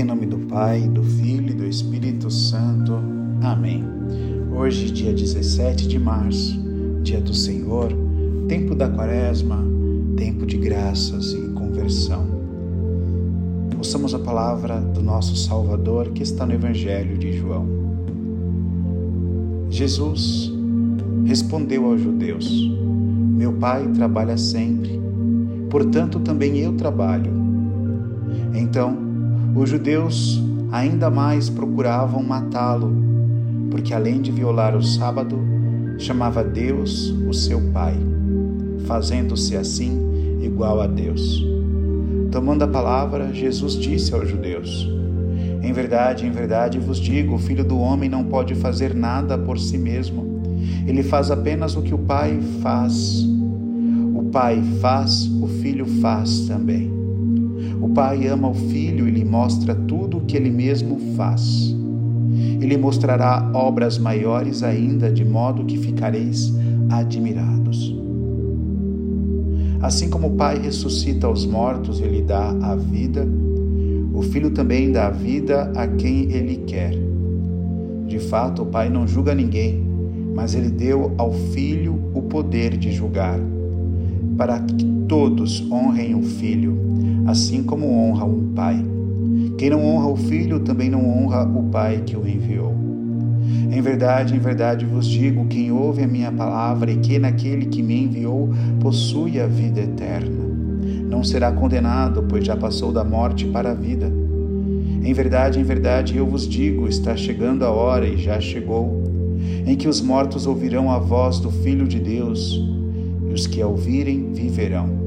Em nome do Pai, do Filho e do Espírito Santo. Amém. Hoje, dia 17 de março, dia do Senhor, tempo da Quaresma, tempo de graças e conversão. Ouçamos a palavra do nosso Salvador que está no Evangelho de João. Jesus respondeu aos judeus: Meu pai trabalha sempre, portanto também eu trabalho. Então, os judeus ainda mais procuravam matá-lo, porque além de violar o sábado, chamava Deus o seu Pai, fazendo-se assim igual a Deus. Tomando a palavra, Jesus disse aos judeus: Em verdade, em verdade vos digo: o filho do homem não pode fazer nada por si mesmo. Ele faz apenas o que o Pai faz. O Pai faz, o filho faz também. O Pai ama o Filho mostra tudo o que ele mesmo faz. Ele mostrará obras maiores ainda, de modo que ficareis admirados. Assim como o Pai ressuscita os mortos e lhe dá a vida, o Filho também dá a vida a quem ele quer. De fato, o Pai não julga ninguém, mas ele deu ao Filho o poder de julgar, para que todos honrem o Filho assim como honra um pai. Quem não honra o filho também não honra o pai que o enviou. Em verdade, em verdade vos digo: quem ouve a minha palavra e que naquele que me enviou possui a vida eterna. Não será condenado, pois já passou da morte para a vida. Em verdade, em verdade eu vos digo: está chegando a hora e já chegou, em que os mortos ouvirão a voz do Filho de Deus, e os que a ouvirem viverão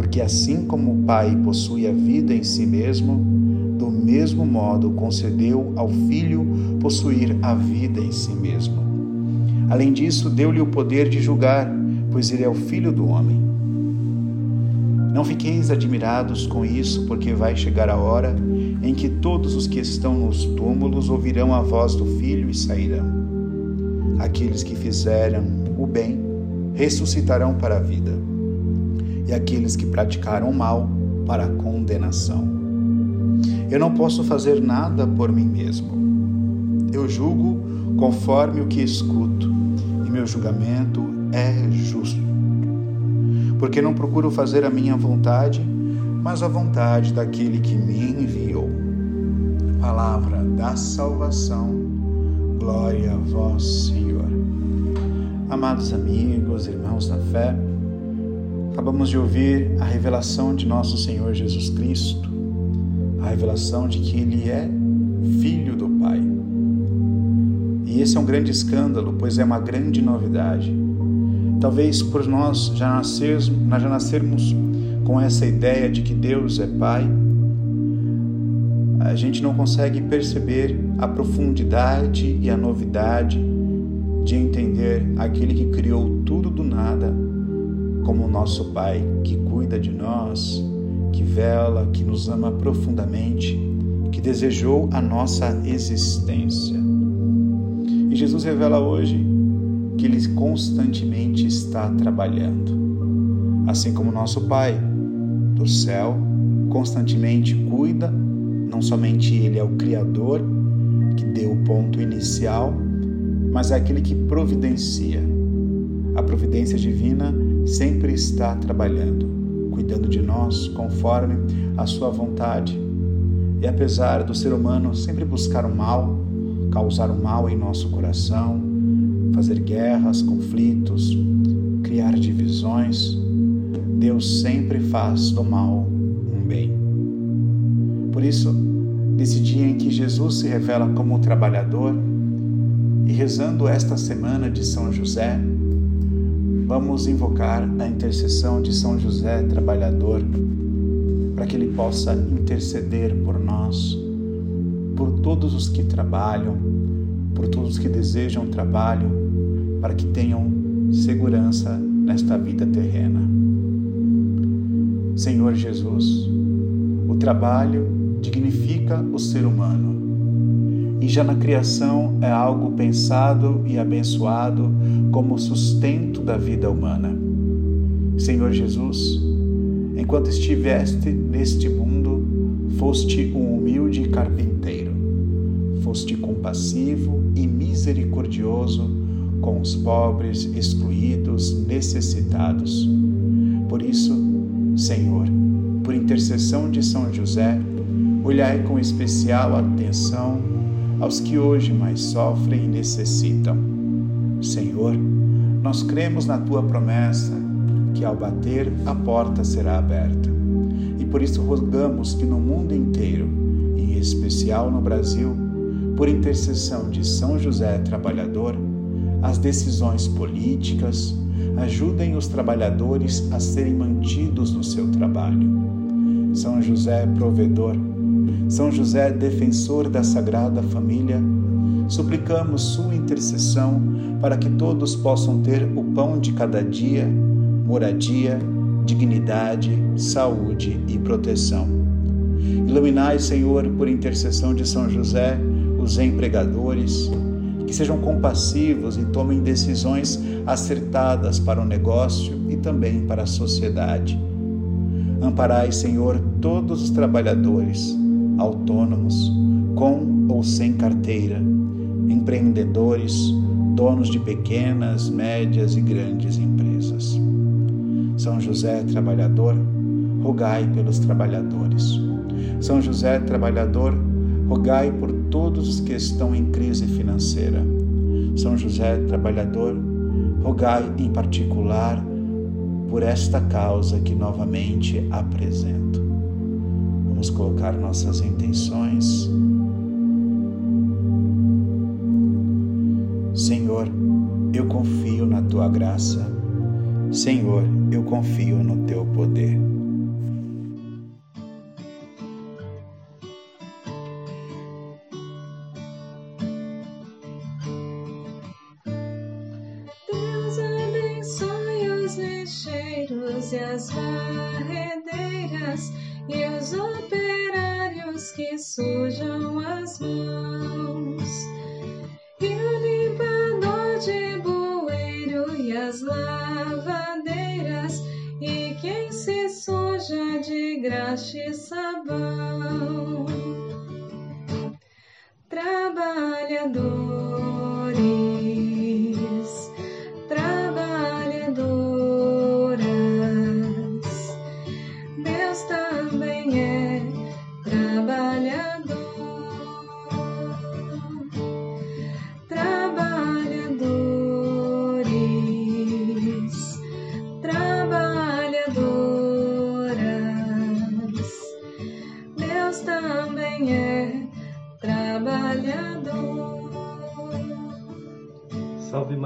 porque assim como o Pai possui a vida em si mesmo, mesmo modo concedeu ao Filho possuir a vida em si mesmo. Além disso, deu-lhe o poder de julgar, pois ele é o Filho do homem. Não fiqueis admirados com isso, porque vai chegar a hora em que todos os que estão nos túmulos ouvirão a voz do Filho e sairão. Aqueles que fizeram o bem ressuscitarão para a vida e aqueles que praticaram mal para a condenação. Eu não posso fazer nada por mim mesmo. Eu julgo conforme o que escuto, e meu julgamento é justo. Porque não procuro fazer a minha vontade, mas a vontade daquele que me enviou. Palavra da salvação, glória a vós, Senhor. Amados amigos, irmãos na fé, Acabamos de ouvir a revelação de nosso Senhor Jesus Cristo, a revelação de que Ele é Filho do Pai. E esse é um grande escândalo, pois é uma grande novidade. Talvez por nós já nascermos, já nascermos com essa ideia de que Deus é Pai, a gente não consegue perceber a profundidade e a novidade de entender aquele que criou tudo do nada como nosso Pai que cuida de nós, que vela, que nos ama profundamente, que desejou a nossa existência. E Jesus revela hoje que Ele constantemente está trabalhando. Assim como nosso Pai do céu constantemente cuida, não somente Ele é o Criador, que deu o ponto inicial, mas é aquele que providencia. A providência divina sempre está trabalhando, cuidando de nós conforme a sua vontade. E apesar do ser humano sempre buscar o mal, causar o mal em nosso coração, fazer guerras, conflitos, criar divisões, Deus sempre faz do mal um bem. Por isso, nesse dia em que Jesus se revela como trabalhador, e rezando esta semana de São José, Vamos invocar a intercessão de São José trabalhador, para que ele possa interceder por nós, por todos os que trabalham, por todos os que desejam trabalho, para que tenham segurança nesta vida terrena. Senhor Jesus, o trabalho dignifica o ser humano e já na criação é algo pensado e abençoado como sustento da vida humana. Senhor Jesus, enquanto estiveste neste mundo, foste um humilde carpinteiro, foste compassivo e misericordioso com os pobres, excluídos, necessitados. Por isso, Senhor, por intercessão de São José, olhai com especial atenção aos que hoje mais sofrem e necessitam. Senhor, nós cremos na tua promessa que ao bater a porta será aberta. E por isso rogamos que no mundo inteiro, em especial no Brasil, por intercessão de São José Trabalhador, as decisões políticas ajudem os trabalhadores a serem mantidos no seu trabalho. São José provedor, São José defensor da Sagrada Família, suplicamos sua intercessão para que todos possam ter o pão de cada dia, moradia, dignidade, saúde e proteção. Iluminai, Senhor, por intercessão de São José, os empregadores, que sejam compassivos e tomem decisões acertadas para o negócio e também para a sociedade. Amparai, Senhor, todos os trabalhadores, autônomos, com ou sem carteira, empreendedores, donos de pequenas, médias e grandes empresas. São José, trabalhador, rogai pelos trabalhadores. São José, trabalhador, rogai por todos os que estão em crise financeira. São José, trabalhador, rogai em particular por esta causa que novamente apresento. Vamos colocar nossas intenções. Senhor, eu confio na tua graça. Senhor, eu confio no teu poder. e as varredeiras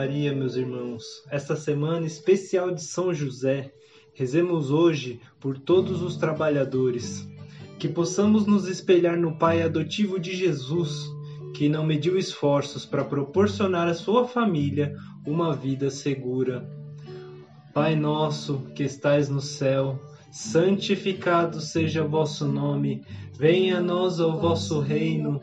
Maria, meus irmãos. Esta semana especial de São José, rezemos hoje por todos os trabalhadores. Que possamos nos espelhar no Pai adotivo de Jesus, que não mediu esforços para proporcionar à sua família uma vida segura. Pai nosso que estais no céu, santificado seja vosso nome, venha a nós o vosso reino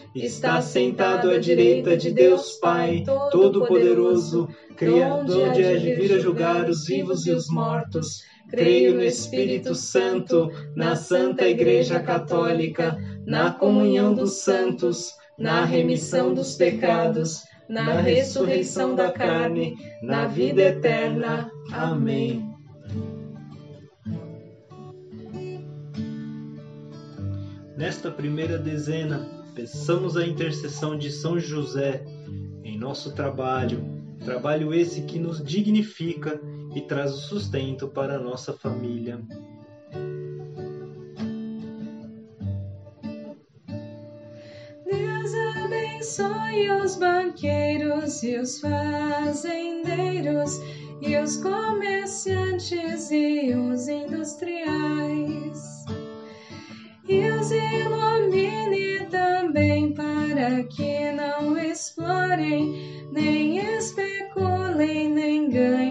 está sentado à direita de Deus Pai Todo-Poderoso, Criador de vir a julgar os vivos e os mortos. Creio no Espírito Santo, na Santa Igreja Católica, na comunhão dos santos, na remissão dos pecados, na ressurreição da carne, na vida eterna. Amém. Nesta primeira dezena, peçamos a intercessão de São José em nosso trabalho, trabalho esse que nos dignifica e traz o sustento para a nossa família. Deus abençoe os banqueiros e os fazendeiros e os comerciantes e os industriais. E os ilumine também para que não explorem, nem especulem, nem ganhem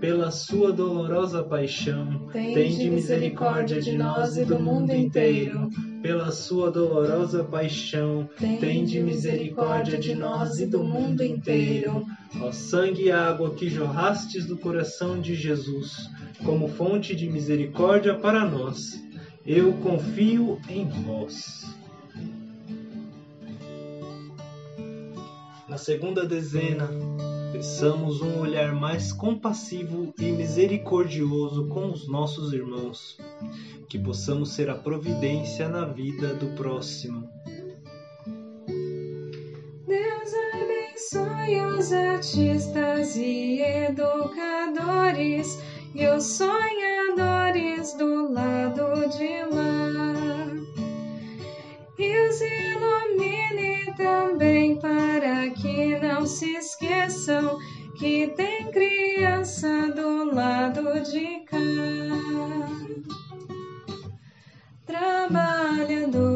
Pela sua dolorosa paixão, tende misericórdia de nós e do mundo inteiro. Pela sua dolorosa paixão, tende misericórdia de nós e do mundo inteiro. Ó sangue e água que jorrastes do coração de Jesus, como fonte de misericórdia para nós, eu confio em vós. Na segunda dezena, peçamos um olhar mais compassivo e misericordioso com os nossos irmãos, que possamos ser a providência na vida do próximo. Deus abençoe os artistas e educadores e os sonhadores do lado de lá. E os ilumine também para que não se esqueçam que tem criança do lado de cá. Trabalhadores,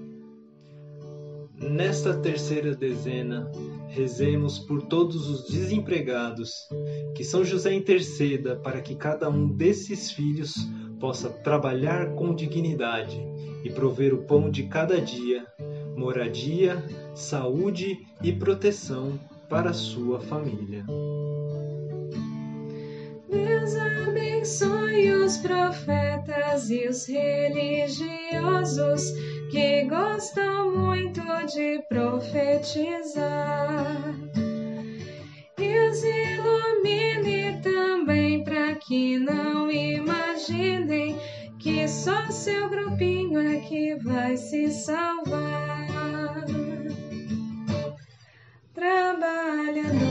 Nesta terceira dezena, rezemos por todos os desempregados, que São José interceda para que cada um desses filhos possa trabalhar com dignidade e prover o pão de cada dia, moradia, saúde e proteção para sua família. Deus abençoe os profetas e os religiosos que gostam muito de profetizar. E os ilumine também para que não imaginem que só seu grupinho é que vai se salvar. Trabalhador.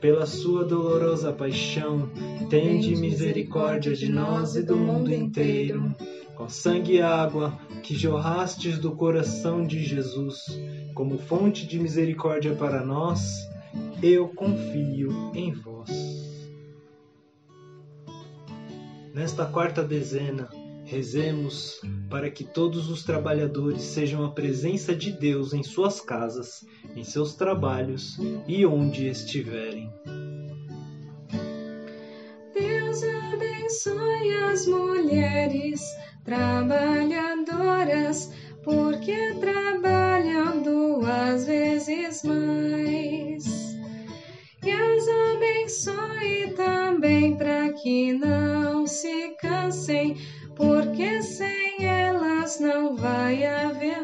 pela sua dolorosa paixão, tende misericórdia de nós e do mundo inteiro. Com sangue e água que jorrastes do coração de Jesus, como fonte de misericórdia para nós, eu confio em vós. Nesta quarta dezena, Rezemos para que todos os trabalhadores sejam a presença de Deus em suas casas, em seus trabalhos e onde estiverem. Deus abençoe as mulheres trabalhadoras, porque trabalham duas vezes mais. E as abençoe também para que não se cansem porque sem elas não vai haver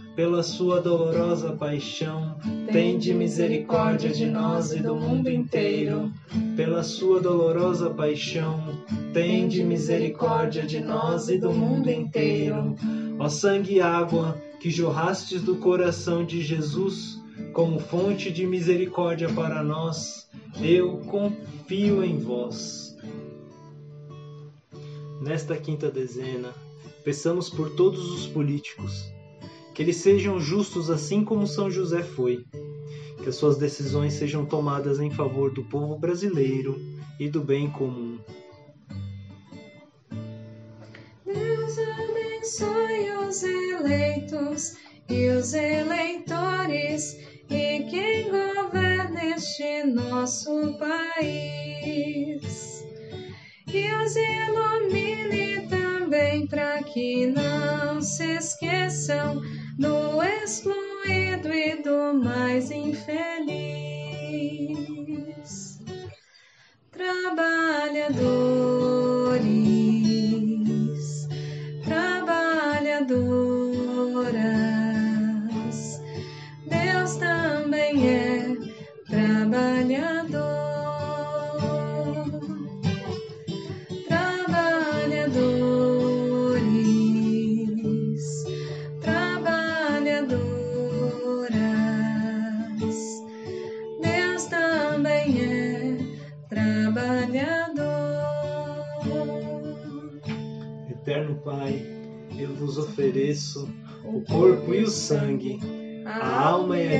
Pela sua dolorosa paixão, tende misericórdia de nós e do mundo inteiro. Pela sua dolorosa paixão, tende misericórdia de nós e do mundo inteiro Ó sangue e água que jorrastes do coração de Jesus como fonte de misericórdia para nós, eu confio em vós. Nesta quinta dezena, peçamos por todos os políticos, que eles sejam justos assim como São José foi, que as suas decisões sejam tomadas em favor do povo brasileiro e do bem comum. Deus abençoe os eleitos e os eleitores e quem governa este nosso país. E os ilumine também para que não se esqueçam do excluído e do mais infeliz. Trabalhadores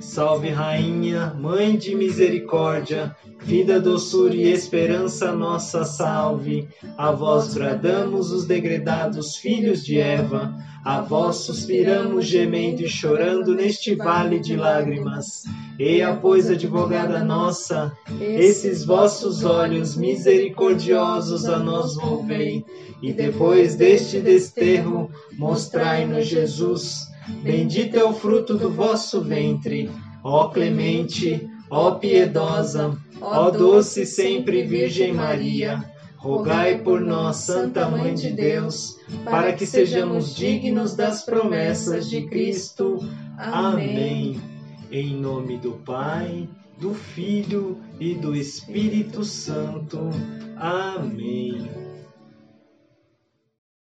Salve, Rainha, Mãe de Misericórdia, vida, doçura e esperança nossa, salve. A vós bradamos os degredados filhos de Eva, a vós suspiramos gemendo e chorando neste vale de lágrimas. Eia, pois, advogada nossa, esses vossos olhos misericordiosos a nós volvei, e depois deste desterro, mostrai-nos Jesus. Bendito é o fruto do vosso ventre, ó clemente, ó piedosa, ó doce sempre Virgem Maria. Rogai por nós, Santa Mãe de Deus, para que sejamos dignos das promessas de Cristo. Amém. Em nome do Pai, do Filho e do Espírito Santo. Amém.